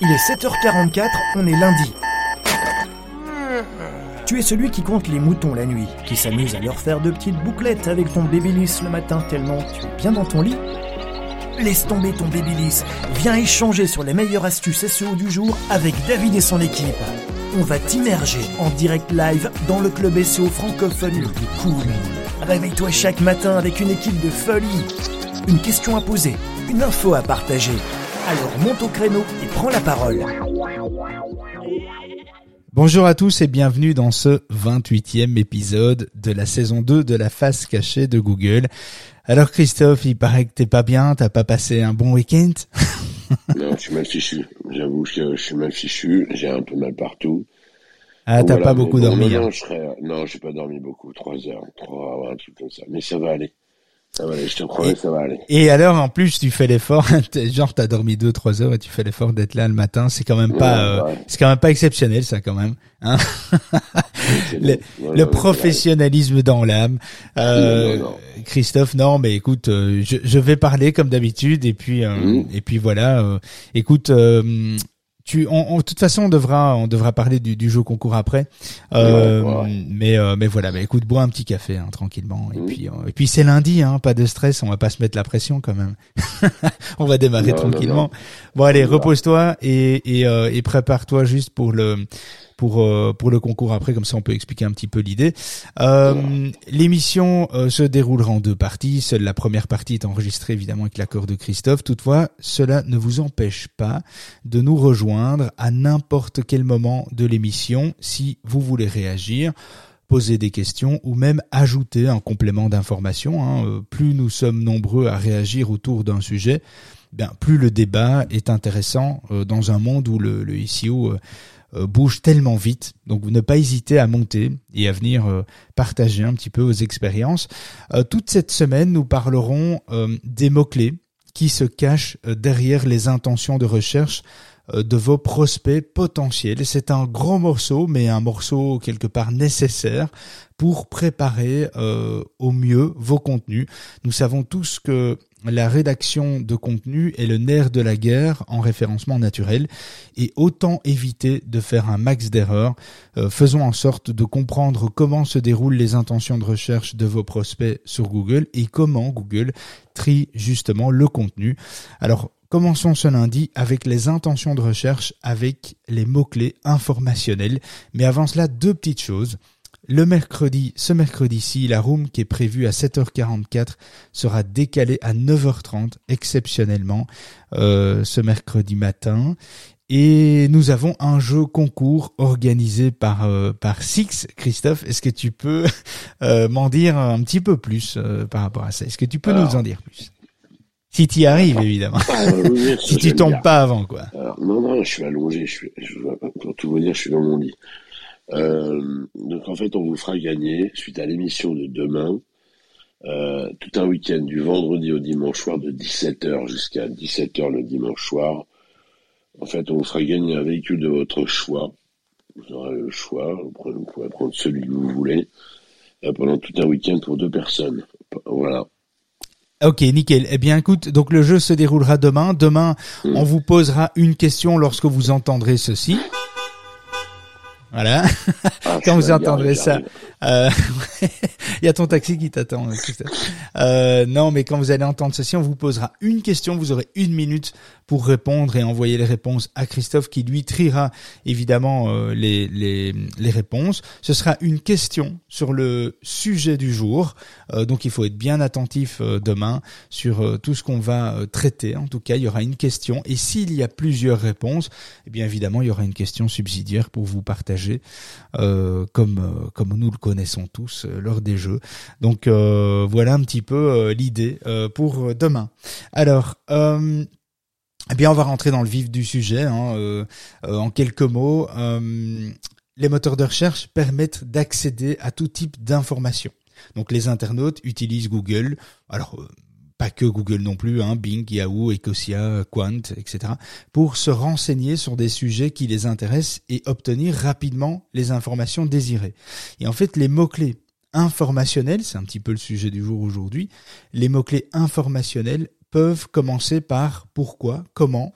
Il est 7h44, on est lundi. Tu es celui qui compte les moutons la nuit, qui s'amuse à leur faire de petites bouclettes avec ton babyliss le matin tellement tu es bien dans ton lit. Laisse tomber ton babyliss, viens échanger sur les meilleures astuces SEO du jour avec David et son équipe. On va t'immerger en direct live dans le club SEO francophone le plus cool. Réveille-toi chaque matin avec une équipe de folie. Une question à poser, une info à partager. Alors monte au créneau et prends la parole. Bonjour à tous et bienvenue dans ce 28e épisode de la saison 2 de la face cachée de Google. Alors Christophe, il paraît que t'es pas bien, t'as pas passé un bon week-end? Non, je suis mal fichu. J'avoue que je suis mal fichu, j'ai un peu mal partout. Ah, t'as pas beaucoup dormi. Non, hein? je serais... non, j'ai pas dormi beaucoup, trois heures, trois, un truc comme ça. Mais ça va aller. Ça va aller, je te promets, ça va aller. Et alors en plus tu fais l'effort, genre t'as dormi deux trois heures et tu fais l'effort d'être là le matin, c'est quand même pas, Ouais, euh, c'est quand même pas exceptionnel ça quand même. Hein le, professionnalisme dans l'âme. Euh. Christophe, non, mais écoute, euh, je, je vais parler comme d'habitude et puis euh, Mhm. et puis voilà. euh, écoute, euh, tu, on, on- de toute façon, on devra on devra parler du, du jeu concours après. Euh, Ouais, ouais. Mais euh, mais voilà, mais écoute, bois un petit café hein, tranquillement et puis euh, et puis c'est lundi, hein, pas de stress, on va pas se mettre la pression quand même. on va démarrer Non, tranquillement. non. Bon allez, repose-toi et et, euh, et prépare-toi juste pour le pour euh, pour le concours après comme ça on peut expliquer un petit peu l'idée. Euh, L'émission euh, se déroulera en deux parties. Seule la première partie est enregistrée évidemment avec l'accord de Christophe. Toutefois, cela ne vous empêche pas de nous rejoindre à n'importe quel moment de l'émission si vous voulez réagir poser des questions ou même ajouter un complément d'information. hein. Euh, Plus nous sommes nombreux à réagir autour d'un sujet, ben, plus le débat est intéressant euh, dans un monde où le, le euh, euh, bouge tellement vite. Donc ne pas hésiter à monter et à venir euh, partager un petit peu vos expériences. Euh, toute cette semaine, nous parlerons euh, des mots-clés qui se cachent euh, derrière les intentions de recherche euh, de vos prospects potentiels. C'est un gros morceau, mais un morceau quelque part nécessaire pour préparer euh, au mieux vos contenus. Nous savons tous que la rédaction de contenu est le nerf de la guerre en référencement naturel et autant éviter de faire un max d'erreurs. Euh, faisons en sorte de comprendre comment se déroulent les intentions de recherche de vos prospects sur Google et comment Google trie justement le contenu. Alors, commençons ce lundi avec les intentions de recherche avec les mots-clés informationnels. Mais avant cela, deux petites choses. Le mercredi, ce mercredi-ci, la room qui est prévue à 7h44 sera décalée à 9h30 exceptionnellement euh, ce mercredi matin. Et nous avons un jeu concours organisé par euh, par Six. Christophe, est-ce que tu peux euh, m'en dire un petit peu plus euh, par rapport à ça? Est-ce que tu peux Alors. nous en dire plus? Si tu y arrives, évidemment. Ah, oui, si tu tombes pas avant, quoi. Alors, non, non, je suis allongé, je suis, je, pour tout vous dire, je suis dans mon lit. Euh, donc en fait, on vous fera gagner, suite à l'émission de demain, euh, tout un week-end du vendredi au dimanche soir de 17h jusqu'à 17h le dimanche soir. En fait, on vous fera gagner un véhicule de votre choix. Vous aurez le choix, vous prenez- vous pouvez prendre celui que vous voulez, euh, pendant tout un week-end pour deux personnes. Voilà. Ok, nickel. Eh bien, écoute, donc le jeu se déroulera demain. Demain, Mm. on vous posera une question lorsque vous entendrez ceci. Voilà. Ah, Quand vous entendrez ça. Euh, Il y a ton taxi qui t'attend, Christophe. Euh, non, mais quand vous allez entendre ceci, on vous posera une question. Vous aurez une minute pour répondre et envoyer les réponses à Christophe, qui lui triera évidemment euh, les, les, les réponses. Ce sera une question sur le sujet du jour. Euh, donc, il faut être bien attentif euh, demain sur euh, tout ce qu'on va euh, traiter. En tout cas, il y aura une question. Et s'il y a plusieurs réponses, eh bien évidemment, il y aura une question subsidiaire pour vous partager, euh, comme euh, comme nous le connaissons tous euh, lors des Donc euh, voilà un petit peu euh, l'idée euh, pour demain. Alors. Eh bien, on va rentrer dans le vif du sujet. hein, en quelques mots, les moteurs de recherche permettent d'accéder à tout type d'informations. Donc, les internautes utilisent Google. Alors, pas que Google non plus, hein, Bing, Yahoo, Ecosia, Quant, etc., pour se renseigner sur des sujets qui les intéressent et obtenir rapidement les informations désirées. Et en fait, les mots-clés informationnels, c'est un petit peu le sujet du jour aujourd'hui, les mots-clés informationnels peuvent commencer par pourquoi, comment,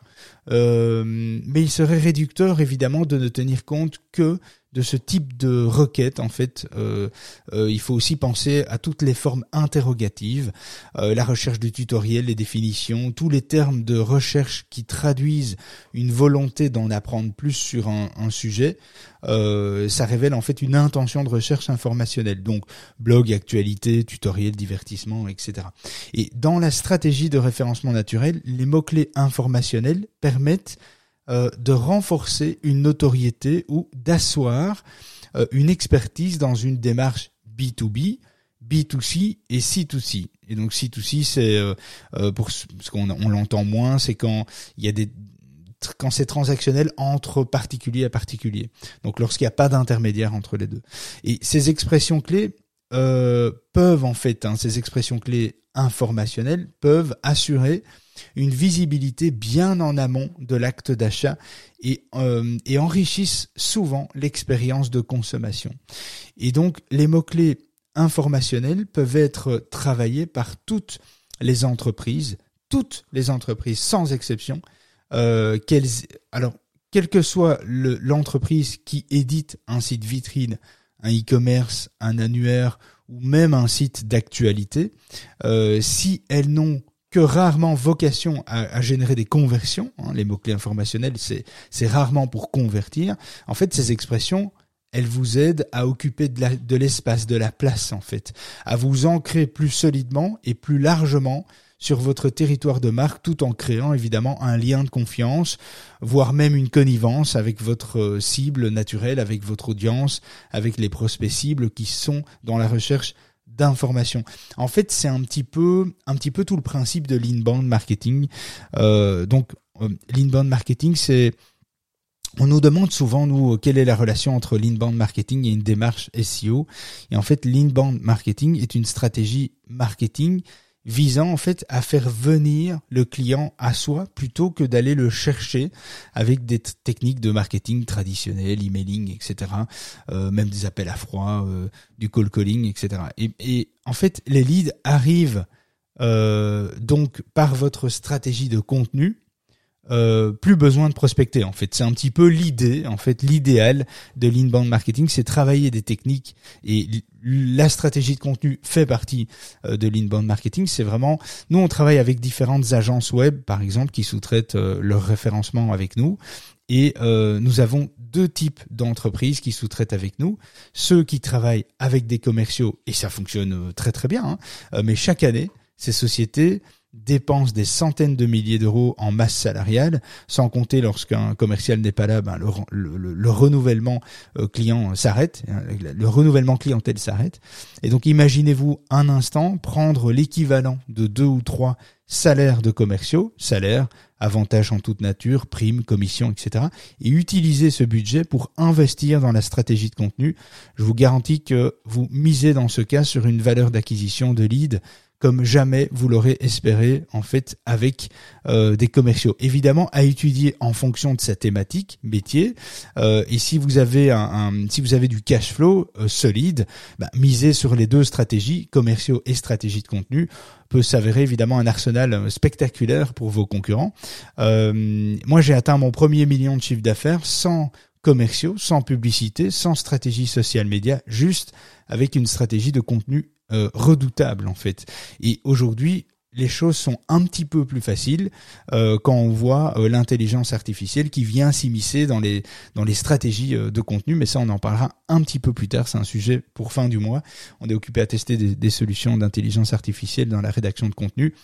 euh, mais il serait réducteur évidemment de ne tenir compte que de ce type de requête, en fait, euh, euh, il faut aussi penser à toutes les formes interrogatives, euh, la recherche de tutoriels, les définitions, tous les termes de recherche qui traduisent une volonté d'en apprendre plus sur un, un sujet. ça révèle en fait une intention de recherche informationnelle. Donc blog, actualité, tutoriel, divertissement, etc. Et dans la stratégie de référencement naturel, les mots-clés informationnels permettent euh, de renforcer une notoriété ou d'asseoir euh, une expertise dans une démarche B2B, B2C et C2C. Et donc C2C, c'est euh, pour ce qu'on on l'entend moins, c'est quand il y a des quand c'est transactionnel entre particulier à particulier. Donc lorsqu'il n'y a pas d'intermédiaire entre les deux. Et ces expressions clés peuvent en fait, hein, ces expressions clés informationnelles peuvent assurer une visibilité bien en amont de l'acte d'achat et, euh, et enrichissent souvent l'expérience de consommation. Et donc les mots-clés informationnels peuvent être travaillés par toutes les entreprises, toutes les entreprises sans exception, euh, qu'elles, alors quelle que soit l'entreprise qui édite un site vitrine, un e-commerce, un annuaire ou même un site d'actualité, euh, si elles n'ont que rarement vocation à, générer des conversions. Hein, les mots-clés informationnels, c'est rarement pour convertir. En fait, ces expressions, elles vous aident à occuper de l'espace, de, de la place, en fait, à vous ancrer plus solidement et plus largement sur votre territoire de marque tout en créant évidemment un lien de confiance, voire même une connivence avec votre euh, cible naturelle, avec votre audience, avec les prospects cibles qui sont dans la recherche d'information. En fait, c'est un petit peu, un petit peu tout le principe de l'inbound marketing. Euh, donc, euh, l'inbound marketing, c'est on nous demande souvent, nous, quelle est la relation entre l'inbound marketing et une démarche SEO. Et en fait, l'inbound marketing est une stratégie marketing visant en fait à faire venir le client à soi plutôt que d'aller le chercher avec des techniques de marketing traditionnelles, emailing, etc. Euh, même des appels à froid, euh, du call calling, etc. Et, en fait, les leads arrivent euh, donc par votre stratégie de contenu euh, plus besoin de prospecter en fait. C'est un petit peu l'idée, en fait, l'idéal de l'inbound marketing, c'est travailler des techniques et la stratégie de contenu fait partie euh, de l'inbound marketing. C'est vraiment, nous on travaille avec différentes agences web, par exemple, qui sous-traitent euh, leur référencement avec nous. Et nous avons deux types d'entreprises qui sous-traitent avec nous. Ceux qui travaillent avec des commerciaux, et ça fonctionne très très bien, hein, mais chaque année, ces sociétés dépense des centaines de milliers d'euros en masse salariale, sans compter lorsqu'un commercial n'est pas là, ben le, renouvellement euh, client s'arrête, hein, le, renouvellement clientèle s'arrête. Et donc imaginez-vous un instant prendre l'équivalent de deux ou trois salaires de commerciaux, salaires, avantages en toute nature, primes, commissions, etc. et utiliser ce budget pour investir dans la stratégie de contenu. Je vous garantis que vous misez dans ce cas sur une valeur d'acquisition de lead comme jamais vous l'aurez espéré en fait avec euh, des commerciaux. Évidemment à étudier en fonction de sa thématique métier. Euh, et si vous avez un, si vous avez du cash flow euh, solide, bah, miser sur les deux stratégies commerciaux et stratégie de contenu peut s'avérer évidemment un arsenal spectaculaire pour vos concurrents. moi j'ai atteint mon premier million de chiffre d'affaires sans commerciaux, sans publicité, sans stratégie social média, juste avec une stratégie de contenu euh, redoutable en fait. Et aujourd'hui, les choses sont un petit peu plus faciles euh, quand on voit euh, l'intelligence artificielle qui vient s'immiscer dans les dans les stratégies de contenu. Mais ça, on en parlera un petit peu plus tard. C'est un sujet pour fin du mois. On est occupé à tester des, solutions d'intelligence artificielle dans la rédaction de contenu.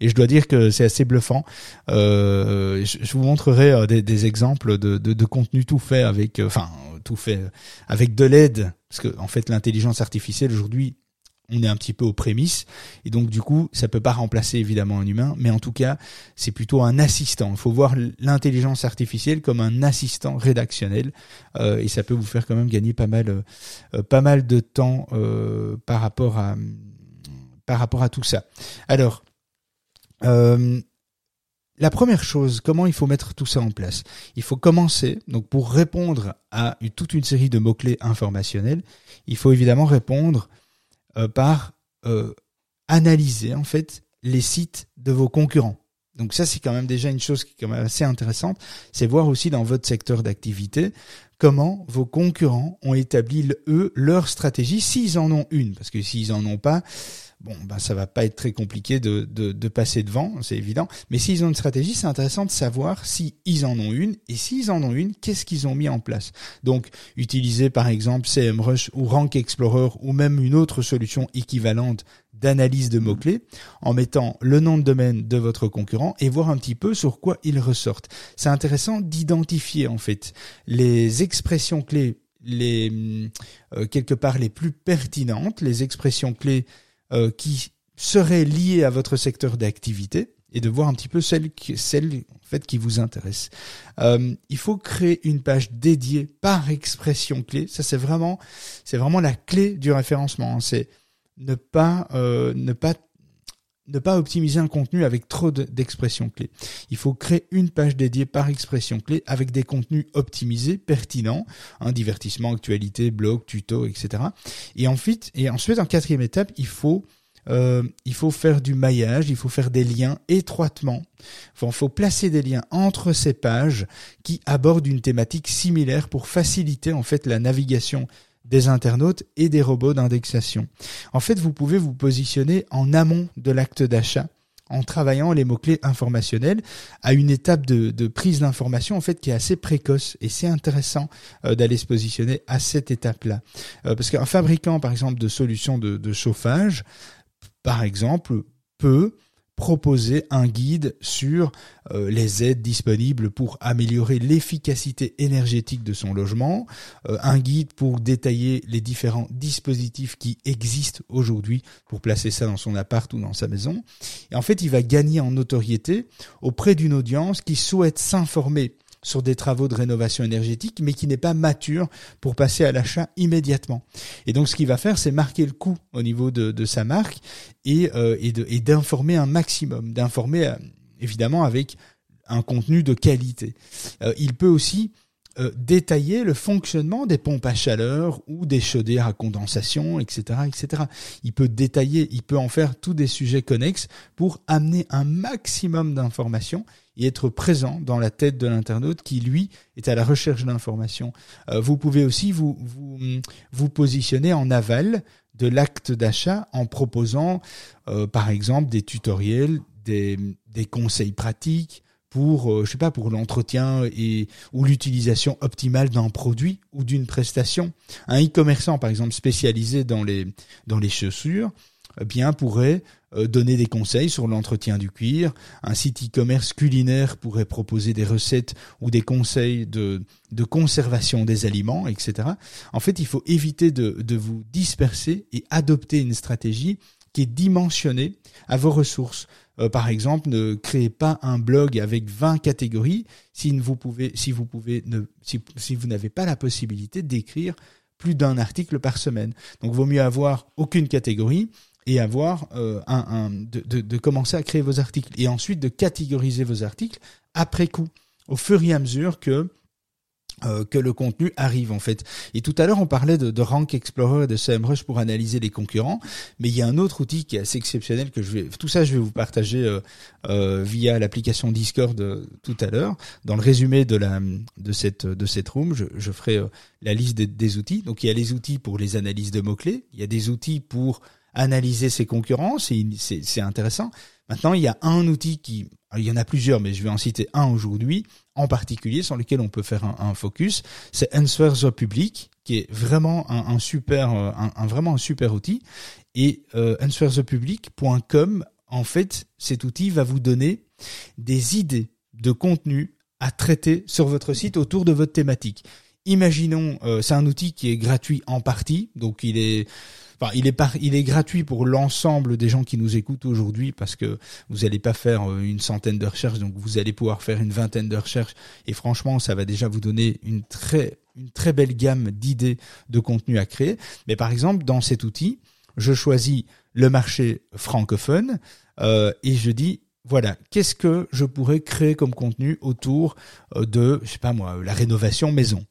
Et je dois dire que c'est assez bluffant. Je, vous montrerai des, exemples de, de, de contenu tout fait avec, enfin tout fait avec de l'aide, parce que en fait l'intelligence artificielle aujourd'hui on est un petit peu aux prémices. Et donc du coup ça peut pas remplacer évidemment un humain mais en tout cas c'est plutôt un assistant. Il faut voir l'intelligence artificielle comme un assistant rédactionnel. Euh, et ça peut vous faire quand même gagner pas mal euh, mal de temps euh, par rapport à par rapport à tout ça. Alors la première chose, comment il faut mettre tout ça en place? Il faut commencer, donc pour répondre à toute une série de mots-clés informationnels, il faut évidemment répondre euh, par euh, analyser en fait les sites de vos concurrents. Donc ça, c'est quand même déjà une chose qui est quand même assez intéressante. C'est voir aussi dans votre secteur d'activité comment vos concurrents ont établi, eux, leur stratégie, s'ils en ont une. Parce que s'ils en ont pas, bon, ben ça va pas être très compliqué de, passer devant, c'est évident. Mais s'ils ont une stratégie, c'est intéressant de savoir si ils en ont une et s'ils en ont une, qu'est-ce qu'ils ont mis en place? Donc, utiliser par exemple CMrush ou Rank Explorer ou même une autre solution équivalente d'analyse de mots-clés en mettant le nom de domaine de votre concurrent et voir un petit peu sur quoi ils ressortent. C'est intéressant d'identifier en fait les expressions clés les euh, quelque part les plus pertinentes, les expressions clés euh, qui seraient liées à votre secteur d'activité et de voir un petit peu celles qui, celles en fait qui vous intéressent. Euh, il faut créer une page dédiée par expression clé. Ça c'est vraiment c'est vraiment la clé du référencement. Hein. C'est ne pas euh, ne pas ne pas optimiser un contenu avec trop d'expressions clés. Il faut créer une page dédiée par expression clé avec des contenus optimisés, pertinents, hein, divertissement, actualité, blog, tuto, etc. Et ensuite, en quatrième étape, il faut euh, il faut faire du maillage, il faut faire des liens étroitement. il faut placer des liens entre ces pages qui abordent une thématique similaire pour faciliter en fait la navigation des internautes et des robots d'indexation. En fait, vous pouvez vous positionner en amont de l'acte d'achat en travaillant les mots-clés informationnels à une étape de, prise d'information en fait qui est assez précoce et c'est intéressant euh, d'aller se positionner à cette étape-là. Euh, parce qu'un fabricant par exemple de solutions de chauffage, par exemple, peut proposer un guide sur euh, les aides disponibles pour améliorer l'efficacité énergétique de son logement, euh, un guide pour détailler les différents dispositifs qui existent aujourd'hui pour placer ça dans son appart ou dans sa maison. Et en fait, il va gagner en notoriété auprès d'une audience qui souhaite s'informer sur des travaux de rénovation énergétique, mais qui n'est pas mature pour passer à l'achat immédiatement. Et donc, ce qu'il va faire, c'est marquer le coup au niveau de, sa marque et, euh, et d'informer un maximum, d'informer euh, évidemment avec un contenu de qualité. Euh, il peut aussi euh, détailler le fonctionnement des pompes à chaleur ou des chaudières à condensation, etc., etc. Il peut détailler, il peut en faire tous des sujets connexes pour amener un maximum d'informations et être présent dans la tête de l'internaute qui lui est à la recherche d'informations. Euh, vous pouvez aussi vous, vous vous positionner en aval de l'acte d'achat en proposant, euh, par exemple, des tutoriels, des, des conseils pratiques, pour, euh, je sais pas, pour l'entretien et ou l'utilisation optimale d'un produit ou d'une prestation. Un e-commerçant, par exemple, spécialisé dans les dans les chaussures, eh bien pourrait euh, donner des conseils sur l'entretien du cuir. Un site e-commerce culinaire pourrait proposer des recettes ou des conseils de, de conservation des aliments, etc. En fait, il faut éviter de, de vous disperser et adopter une stratégie qui est dimensionnée à vos ressources. Euh, par exemple, ne créez pas un blog avec 20 catégories si vous pouvez, si vous n'avez pas la possibilité d'écrire plus d'un article par semaine. Donc, vaut mieux avoir aucune catégorie et avoir euh, un, de, commencer à créer vos articles et ensuite de catégoriser vos articles après coup, au fur et à mesure que euh, que le contenu arrive en fait. Et tout à l'heure on parlait de, de, Rank Explorer et de SEMrush pour analyser les concurrents, mais il y a un autre outil qui est assez exceptionnel que je vais, tout ça je vais vous partager euh, euh, via l'application Discord tout à l'heure. Dans le résumé de la de cette de cette room, je, je ferai la liste des, des outils. Donc il y a les outils pour les analyses de mots clés, il y a des outils pour analyser ses concurrents, c'est intéressant. Maintenant, il y a un outil qui, il y en a plusieurs, mais je vais en citer un aujourd'hui, en particulier, sur lequel on peut faire un, focus, c'est Answer the Public, qui est vraiment un, super, un, vraiment un super outil. Et euh, en fait, cet outil va vous donner des idées de contenu à traiter sur votre site autour de votre thématique. Imaginons, euh, c'est un outil qui est gratuit en partie, donc il est il est il est gratuit pour l'ensemble des gens qui nous écoutent aujourd'hui parce que vous n'allez pas faire euh, une centaine de recherches, donc vous allez pouvoir faire une vingtaine de recherches et franchement, ça va déjà vous donner une très une très belle gamme d'idées de contenu à créer. Mais par exemple, dans cet outil, je choisis le marché francophone euh, et je dis voilà, qu'est-ce que je pourrais créer comme contenu autour euh, de, je sais pas moi, la rénovation maison.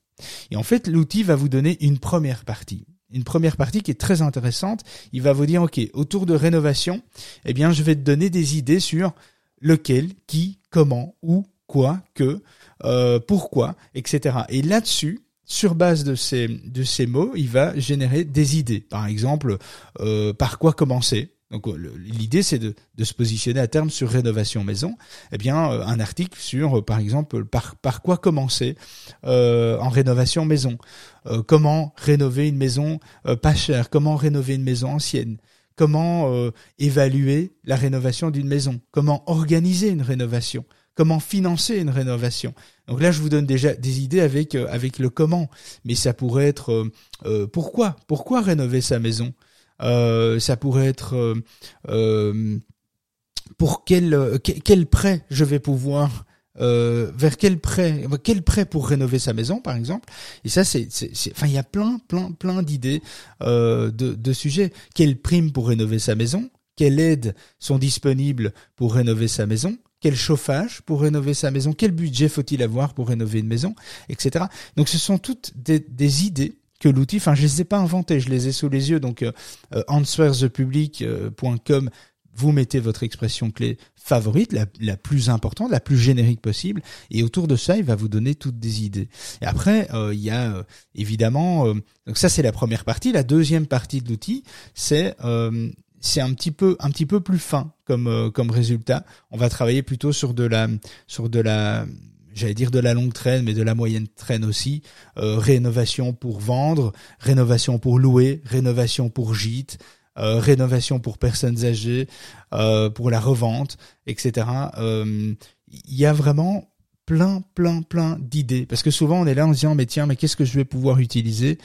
Et en fait, l'outil va vous donner une première partie. une première partie qui est très intéressante. Il va vous dire, OK, autour de rénovation, eh bien, je vais te donner des idées sur lequel, qui, comment, où, quoi, que, euh, pourquoi, etc. Et là-dessus, sur base de ces, de mots, il va générer des idées. Par exemple, euh, par quoi commencer? Donc l'idée c'est de, se positionner à terme sur rénovation maison. Eh bien, euh, un article sur, par exemple, par, quoi commencer en rénovation maison. comment rénover une maison pas chère? Comment rénover une maison ancienne? Comment évaluer la rénovation d'une maison? Comment organiser une rénovation? Comment financer une rénovation? Donc là, je vous donne déjà des idées avec euh, le comment, mais ça pourrait être euh, euh, pourquoi? Pourquoi rénover sa maison? Ça pourrait être pour quel prêt je vais pouvoir vers quel prêt pour rénover sa maison par exemple. Et ça c'est enfin il y a plein plein plein d'idées de, de sujets. Quelle prime pour rénover sa maison? Quelles aides sont disponibles pour rénover sa maison? Quel chauffage pour rénover sa maison, quel budget faut-il avoir pour rénover une maison, etc. Donc ce sont toutes des, idées que l'outil, enfin je les ai pas inventées, je les ai sous les yeux, donc euh, euh vous mettez votre expression clé favorite, la, plus importante, la plus générique possible, et autour de ça, il va vous donner toutes des idées. Et après, euh, il y a euh, évidemment, donc ça c'est la première partie, la deuxième partie de l'outil, c'est c'est un petit peu un petit peu plus fin comme euh, comme résultat. On va travailler plutôt sur de la sur de la j'allais dire de la longue traîne, mais de la moyenne traîne aussi. Euh, rénovation pour vendre, rénovation pour louer, rénovation pour gîte, euh, rénovation pour personnes âgées, pour la revente, etc. Il y a vraiment plein, plein, plein d'idées. Parce que souvent on est là en se disant mais tiens, mais qu'est-ce que je vais pouvoir utiliser?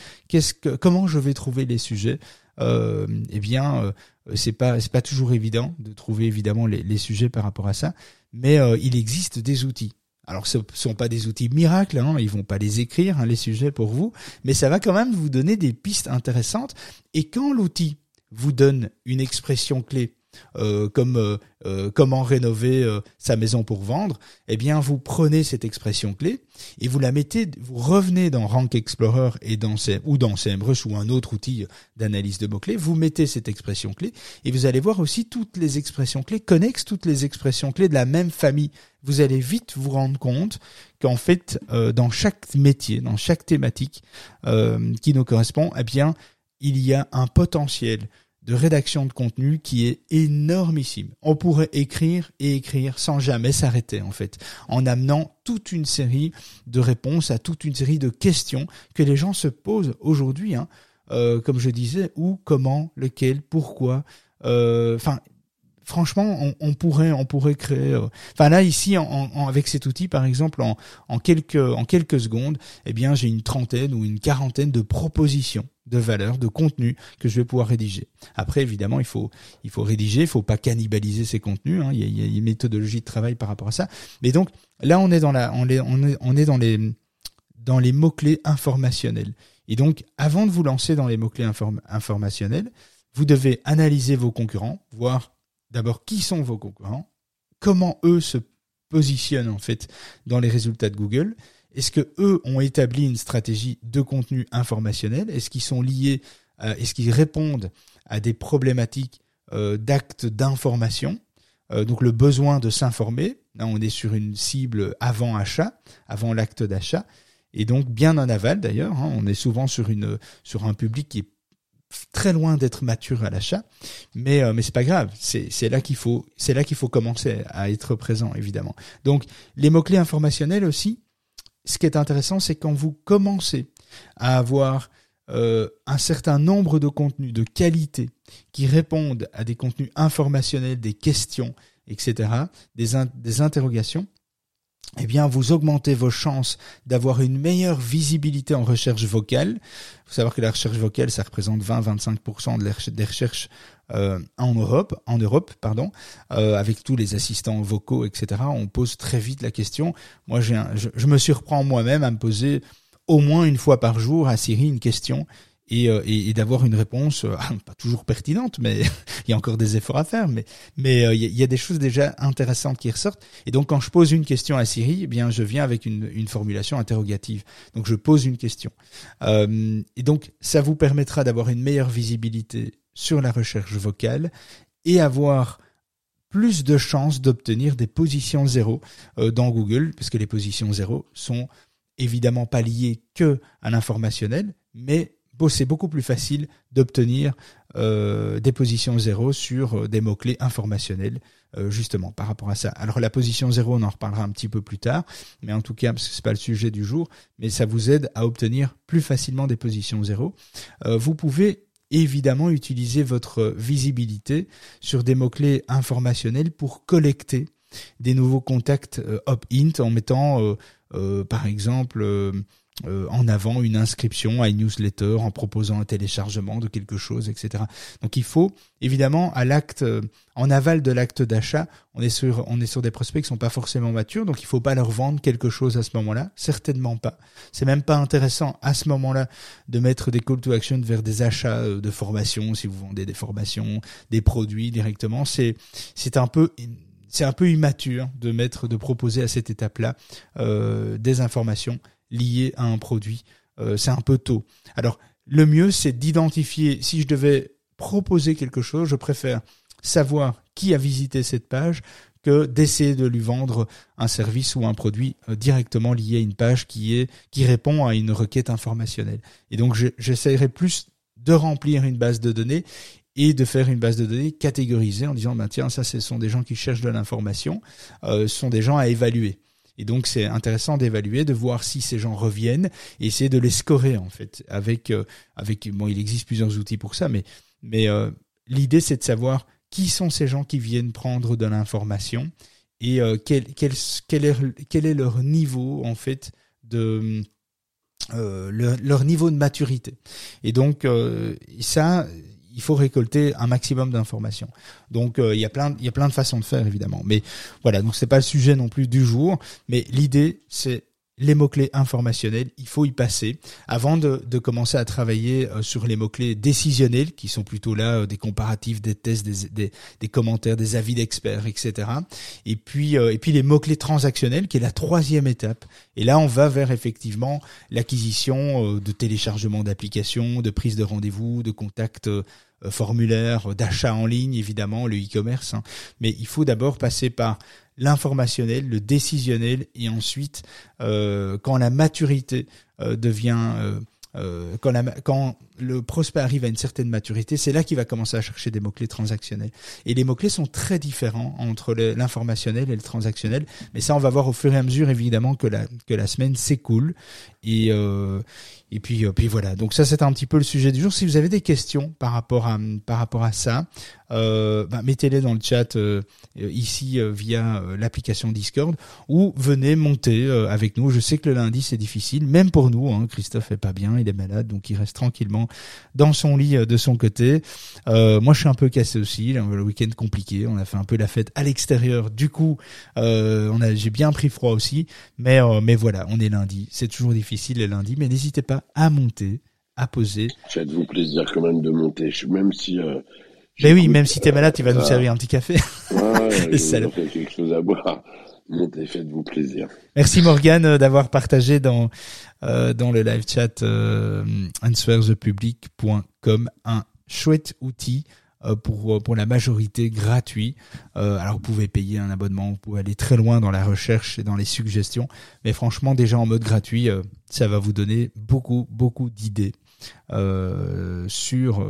Comment je vais trouver les sujets? Eh bien, euh, c'est pas c'est pas toujours évident de trouver évidemment les, sujets par rapport à ça, mais euh, il existe des outils. Alors ce sont pas des outils miracles, hein, ils vont pas les écrire hein, les sujets pour vous, mais ça va quand même vous donner des pistes intéressantes. Et quand l'outil vous donne une expression clé euh, comme euh, euh, comment rénover sa maison pour vendre, eh bien vous prenez cette expression clé et vous la mettez, vous revenez dans Rank Explorer et dans ou dans CMrush ou un autre outil d'analyse de mots clés, vous mettez cette expression clé et vous allez voir aussi toutes les expressions clés connexes, toutes les expressions clés de la même famille. Vous allez vite vous rendre compte qu'en fait dans chaque métier, dans chaque thématique qui nous correspond, eh bien il y a un potentiel de rédaction de contenu qui est énormissime. On pourrait écrire et écrire sans jamais s'arrêter en fait, en amenant toute une série de réponses à toute une série de questions que les gens se posent aujourd'hui, hein, euh, comme je disais, où, comment, lequel, pourquoi. Euh, enfin, franchement, on, pourrait, on pourrait créer. Euh, enfin là, ici, en, avec cet outil, par exemple, en, en quelques en quelques secondes, eh bien, j'ai une trentaine ou une quarantaine de propositions de valeurs, de contenu que je vais pouvoir rédiger. Après, évidemment, il faut il faut rédiger, il faut pas cannibaliser ces contenus. Hein, il, y a, il, y a, une méthodologie de travail par rapport à ça. Mais donc là, on est dans la, on est on est, on est dans les dans les mots clés informationnels. Et donc, avant de vous lancer dans les mots clés informationnels, vous devez analyser vos concurrents, voir d'abord qui sont vos concurrents, comment eux se positionnent en fait dans les résultats de Google. Est-ce que eux ont établi une stratégie de contenu informationnel? Est-ce qu'ils sont liés euh, Est-ce qu'ils répondent à des problématiques euh, d'actes d'information? Euh, Donc le besoin de s'informer. Là, on est sur une cible avant achat, avant l'acte d'achat, et donc bien en aval d'ailleurs. Hein. on est souvent sur une sur un public qui est très loin d'être mature à l'achat, mais mais c'est pas grave. C'est c'est là qu'il faut c'est là qu'il faut commencer à être présent évidemment. Donc les mots clés informationnels aussi. Ce qui est intéressant, c'est quand vous commencez à avoir euh, un certain nombre de contenus de qualité qui répondent à des contenus informationnels, des questions, etc., des, interrogations, eh bien, vous augmentez vos chances d'avoir une meilleure visibilité en recherche vocale. Il faut savoir que la recherche vocale, ça représente 20-25% des recherches euh, en Europe, en Europe, pardon, euh, avec tous les assistants vocaux, etc. On pose très vite la question. Moi, j'ai je, je, me surprends moi-même à me poser au moins une fois par jour à Siri une question et, euh, et, d'avoir une réponse euh, pas toujours pertinente, mais il y a encore des efforts à faire, mais mais euh, il y, a des choses déjà intéressantes qui ressortent. Et donc quand je pose une question à Siri, eh bien je viens avec une, une formulation interrogative. Donc je pose une question. Euh, et donc ça vous permettra d'avoir une meilleure visibilité sur la recherche vocale et avoir plus de chances d'obtenir des positions zéro dans Google, parce que les positions zéro sont évidemment pas liées que à l'informationnel, mais c'est beaucoup plus facile d'obtenir euh, des positions zéro sur euh, des mots-clés informationnels, euh, justement, par rapport à ça. Alors la position zéro, on en reparlera un petit peu plus tard, mais en tout cas, parce que pas le sujet du jour, mais ça vous aide à obtenir plus facilement des positions zéro. vous pouvez évidemment utiliser votre visibilité sur des mots-clés informationnels pour collecter des nouveaux contacts opt-int en mettant, par exemple, euh, en avant une inscription à une newsletter en proposant un téléchargement de quelque chose, etc. Donc il faut évidemment à l'acte, euh, en aval de l'acte d'achat, on est sur on est sur des prospects qui sont pas forcément matures, donc il faut pas leur vendre quelque chose à ce moment-là, certainement pas. C'est même pas intéressant à ce moment-là de mettre des call to action vers des achats euh, de formation si vous vendez des formations, des produits directement. C'est c'est un peu c'est un peu immature de mettre, de proposer à cette étape-là euh, des informations lié à un produit. Euh, c'est un peu tôt. Alors, le mieux, c'est d'identifier, si je devais proposer quelque chose, je préfère savoir qui a visité cette page que d'essayer de lui vendre un service ou un produit euh, directement lié à une page qui répond à une requête informationnelle. Et donc j'essaierai plus de remplir une base de données et de faire une base de données catégorisée en disant ben tiens ça ce sont des gens qui cherchent de l'information, euh, ce sont des gens à évaluer. Et donc c'est intéressant d'évaluer, de voir si ces gens reviennent et essayer de les scorer en fait avec euh, avec bon il existe plusieurs outils pour ça mais mais euh, l'idée c'est de savoir qui sont ces gens qui viennent prendre de l'information et euh, quel, quel, quel, est, quel est leur niveau en fait de leur, leur, niveau de maturité. Et donc ça, il faut récolter un maximum d'informations. Donc euh, il y a plein il y a plein de façons de faire évidemment. Mais voilà, donc c'est pas le sujet non plus du jour, mais l'idée c'est les mots-clés informationnels, il faut y passer avant de, de commencer à travailler euh, sur les mots-clés décisionnels, qui sont plutôt là euh, des comparatifs, des tests, des, des, des commentaires, des avis d'experts, etc. Et puis, et puis les mots-clés transactionnels, qui est la troisième étape. Et là, on va vers effectivement l'acquisition de téléchargement d'applications, de prise de rendez-vous, de contacts euh, formulaire d'achat en ligne, évidemment, le e-commerce. Hein. Mais il faut d'abord passer par l'informationnel, le décisionnel, et ensuite, euh, quand la maturité euh, devient euh, quand, le prospect arrive à une certaine maturité, c'est là qu'il va commencer à chercher des mots-clés transactionnels. Et les mots-clés sont très différents entre l'informationnel et le transactionnel, mais ça on va voir au fur et à mesure évidemment que la, que la semaine s'écoule. Et, et puis, puis voilà, donc ça c'est un petit peu le sujet du jour. Si vous avez des questions par rapport à, par rapport à ça, euh, bah, mettez-les dans le chat euh, ici via l'application Discord ou venez monter avec nous. Je sais que le lundi c'est difficile, même pour nous. Hein, Christophe est pas bien, il est malade, donc il reste tranquillement dans son lit de son côté. moi je suis un peu cassé aussi, le week-end compliqué. On a fait un peu la fête à l'extérieur. Du coup, on a, j'ai bien pris froid aussi, mais mais voilà, on est lundi. C'est toujours difficile le lundi, mais n'hésitez pas à monter, à poser. Faites-vous plaisir quand même de monter, même si. Euh, mais oui, même si t'es malade, tu vas nous servir un petit café. Ouais, ça quelque chose à boire. Montez, faites-vous plaisir. Merci Morgane euh, d'avoir partagé dans euh, dans le live chat euh, answersthepublic.com un chouette outil euh, pour pour la majorité gratuit. Euh, alors vous pouvez payer un abonnement, vous pouvez aller très loin dans la recherche et dans les suggestions, mais franchement déjà en mode gratuit, euh, ça va vous donner beaucoup beaucoup d'idées sur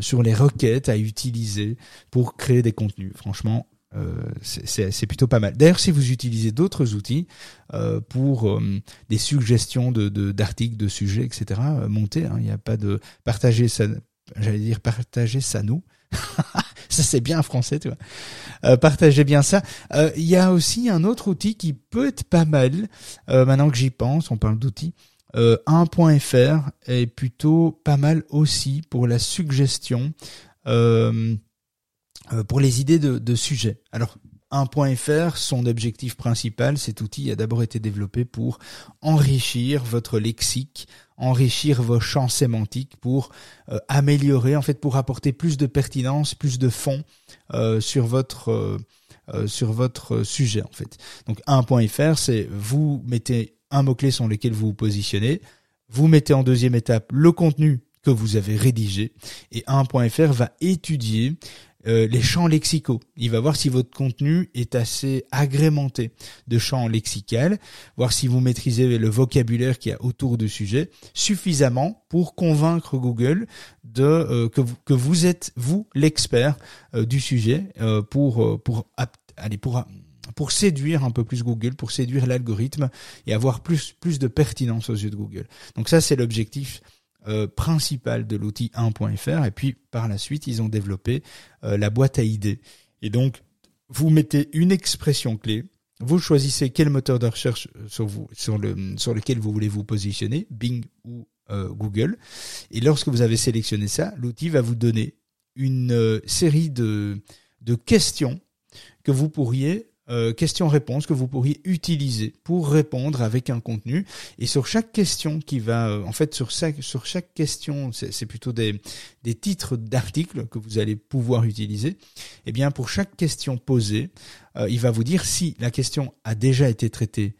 sur les requêtes à utiliser pour créer des contenus. Franchement, euh, c'est plutôt pas mal. D'ailleurs, si vous utilisez d'autres outils euh, pour euh, des suggestions de d'articles, de, sujets, etc., montez. Hein, il n'y a pas de partager ça j'allais dire partager ça nous. ça c'est bien français, tu vois. Euh, partagez bien ça. Euh, il y a aussi un autre outil qui peut être pas mal. Euh, maintenant que j'y pense, on parle d'outils. 1.fr est plutôt pas mal aussi pour la suggestion, pour les idées de, de sujets. Alors 1.fr, son objectif principal, cet outil a d'abord été développé pour enrichir votre lexique, enrichir vos champs sémantiques pour euh, améliorer, en fait, pour apporter plus de pertinence, plus de fond euh, sur votre euh, sur votre sujet, en fait. Donc 1.fr, c'est vous mettez un mot clé sur lequel vous vous positionnez, vous mettez en deuxième étape le contenu que vous avez rédigé et 1.fr va étudier euh, les champs lexicaux. Il va voir si votre contenu est assez agrémenté de champs lexicaux, voir si vous maîtrisez le vocabulaire qui y a autour du sujet suffisamment pour convaincre Google de euh, que, vous, que vous êtes vous l'expert euh, du sujet pour pour aller pour pour séduire un peu plus Google, pour séduire l'algorithme et avoir plus plus de pertinence aux yeux de Google. Donc ça c'est l'objectif euh, principal de l'outil 1.fr et puis par la suite ils ont développé euh, la boîte à idées. Et donc vous mettez une expression clé, vous choisissez quel moteur de recherche sur, vous, sur, le, sur lequel vous voulez vous positionner, Bing ou euh, Google. Et lorsque vous avez sélectionné ça, l'outil va vous donner une série de, de questions que vous pourriez euh, questions-réponses que vous pourriez utiliser pour répondre avec un contenu. Et sur chaque question qui va, euh, en fait, sur chaque, sur chaque question, c'est plutôt des, des titres d'articles que vous allez pouvoir utiliser. Eh bien, pour chaque question posée, euh, il va vous dire si la question a déjà été traitée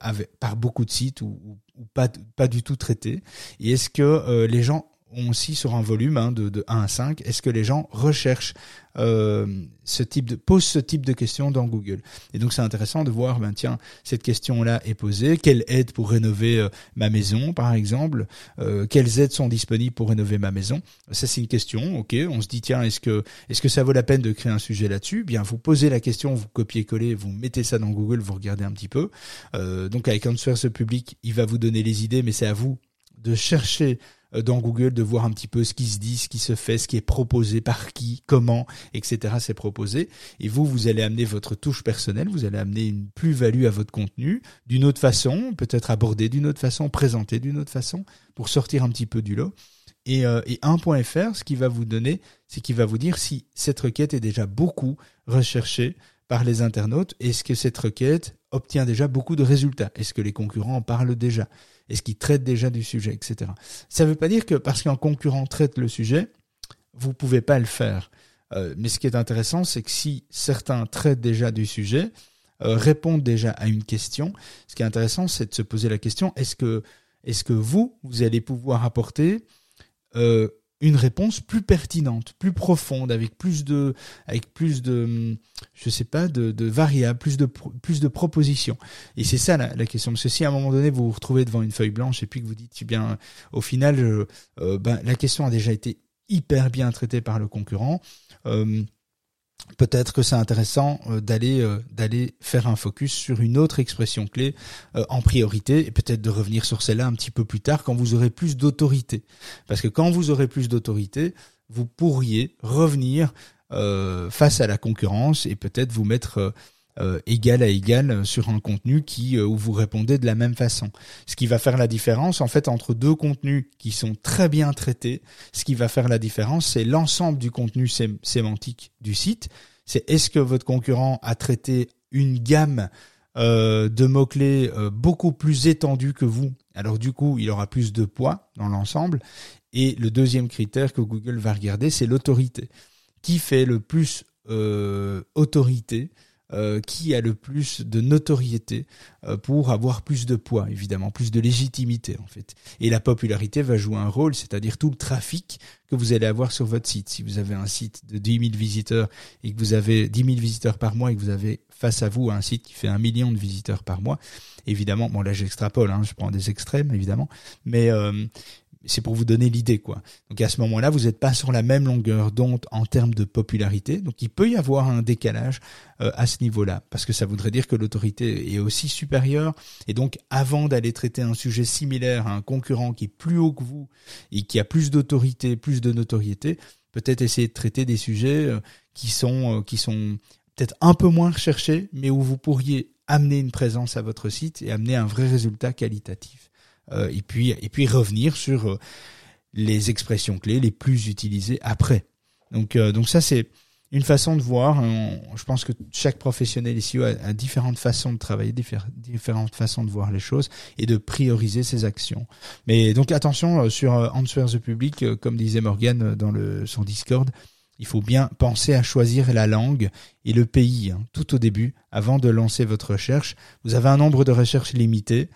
avec, par beaucoup de sites ou, pas, pas du tout traitée. Et est-ce que les gens aussi sur un volume hein, de, de 1 à 5, est-ce que les gens recherchent euh, ce type de posent ce type de questions dans Google? Et donc c'est intéressant de voir, ben tiens, cette question-là est posée. Quelle aide pour rénover euh, ma maison, par exemple? Euh, Quelles aides sont disponibles pour rénover ma maison? Ça c'est une question. Ok, on se dit tiens, est-ce que est-ce que ça vaut la peine de créer un sujet là-dessus? Bien, vous posez la question, vous copiez-collez, vous mettez ça dans Google, vous regardez un petit peu. Euh, donc avec ce Public, il va vous donner les idées, mais c'est à vous de chercher dans Google de voir un petit peu ce qui se dit, ce qui se fait, ce qui est proposé par qui, comment, etc. C'est proposé. Et vous, vous allez amener votre touche personnelle, vous allez amener une plus-value à votre contenu d'une autre façon, peut-être abordé d'une autre façon, présenté d'une autre façon, pour sortir un petit peu du lot. Et, euh, et 1.fr, ce qu'il va vous donner, c'est qu'il va vous dire si cette requête est déjà beaucoup recherchée par les internautes. Est-ce que cette requête obtient déjà beaucoup de résultats? Est-ce que les concurrents en parlent déjà? Est-ce qu'il traite déjà du sujet, etc. Ça ne veut pas dire que parce qu'un concurrent traite le sujet, vous pouvez pas le faire. Euh, mais ce qui est intéressant, c'est que si certains traitent déjà du sujet, euh, répondent déjà à une question, ce qui est intéressant, c'est de se poser la question est-ce que, est-ce que vous, vous allez pouvoir apporter euh, une réponse plus pertinente, plus profonde, avec plus de, avec plus de, je sais pas, de, variables, plus de, plus de propositions. Et c'est ça la, la, question. Parce que si à un moment donné vous vous retrouvez devant une feuille blanche et puis que vous dites, eh bien, au final, euh, ben, la question a déjà été hyper bien traitée par le concurrent. Euh, peut-être que c'est intéressant euh, d'aller euh, d'aller faire un focus sur une autre expression clé euh, en priorité et peut-être de revenir sur celle-là un petit peu plus tard quand vous aurez plus d'autorité. Parce que quand vous aurez plus d'autorité vous pourriez revenir face à la concurrence et peut-être vous mettre euh, égal à égal sur un contenu qui euh, où vous répondez de la même façon. Ce qui va faire la différence en fait entre deux contenus qui sont très bien traités, ce qui va faire la différence, c'est l'ensemble du contenu sémantique du site. C'est est-ce que votre concurrent a traité une gamme euh, de mots-clés beaucoup plus étendue que vous? Alors du coup, il aura plus de poids dans l'ensemble. Et le deuxième critère que Google va regarder, c'est l'autorité. Qui fait le plus autorité euh, qui a le plus de notoriété euh, pour avoir plus de poids, évidemment, plus de légitimité en fait. Et la popularité va jouer un rôle, c'est-à-dire tout le trafic que vous allez avoir sur votre site. Si vous avez un site de 10 000 visiteurs et que vous avez 10 000 visiteurs par mois et que vous avez face à vous un site qui fait un million de visiteurs par mois, évidemment, bon là j'extrapole, hein, je prends des extrêmes évidemment, mais euh, c'est pour vous donner l'idée, quoi. Donc à ce moment-là, vous n'êtes pas sur la même longueur d'onde en termes de popularité. Donc il peut y avoir un décalage euh, à ce niveau-là, parce que ça voudrait dire que l'autorité est aussi supérieure. Et donc avant d'aller traiter un sujet similaire à un concurrent qui est plus haut que vous et qui a plus d'autorité, plus de notoriété, peut-être essayer de traiter des sujets euh, qui sont euh, qui sont peut-être un peu moins recherchés, mais où vous pourriez amener une présence à votre site et amener un vrai résultat qualitatif. Euh, et puis et puis revenir sur euh, les expressions clés les plus utilisées après. Donc euh, donc ça c'est une façon de voir. je pense que chaque professionnel ici a, différentes façons de travailler, différentes façons de voir les choses et de prioriser ses actions. Mais donc attention euh, sur Answer the Public, comme disait Morgan dans le, son Discord, il faut bien penser à choisir la langue et le pays hein, tout au début, avant de lancer votre recherche. Vous avez un nombre de recherches limité.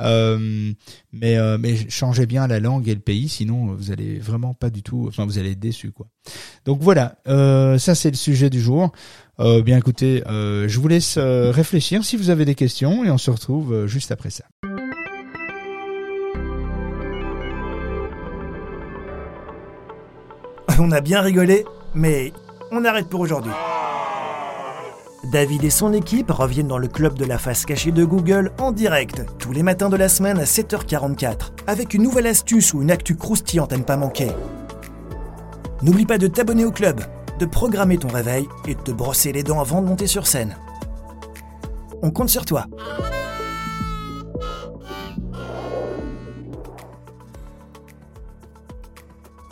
Euh, mais euh, mais changez bien la langue et le pays, sinon vous allez vraiment pas du tout, enfin vous allez être déçu quoi. Donc voilà, euh, ça c'est le sujet du jour. Euh, bien écoutez, euh, je vous laisse réfléchir si vous avez des questions et on se retrouve juste après ça. On a bien rigolé, mais on arrête pour aujourd'hui. David et son équipe reviennent dans le club de la face cachée de Google en direct, tous les matins de la semaine à 7h44, avec une nouvelle astuce ou une actu croustillante à ne pas manquer. N'oublie pas de t'abonner au club, de programmer ton réveil et de te brosser les dents avant de monter sur scène. On compte sur toi.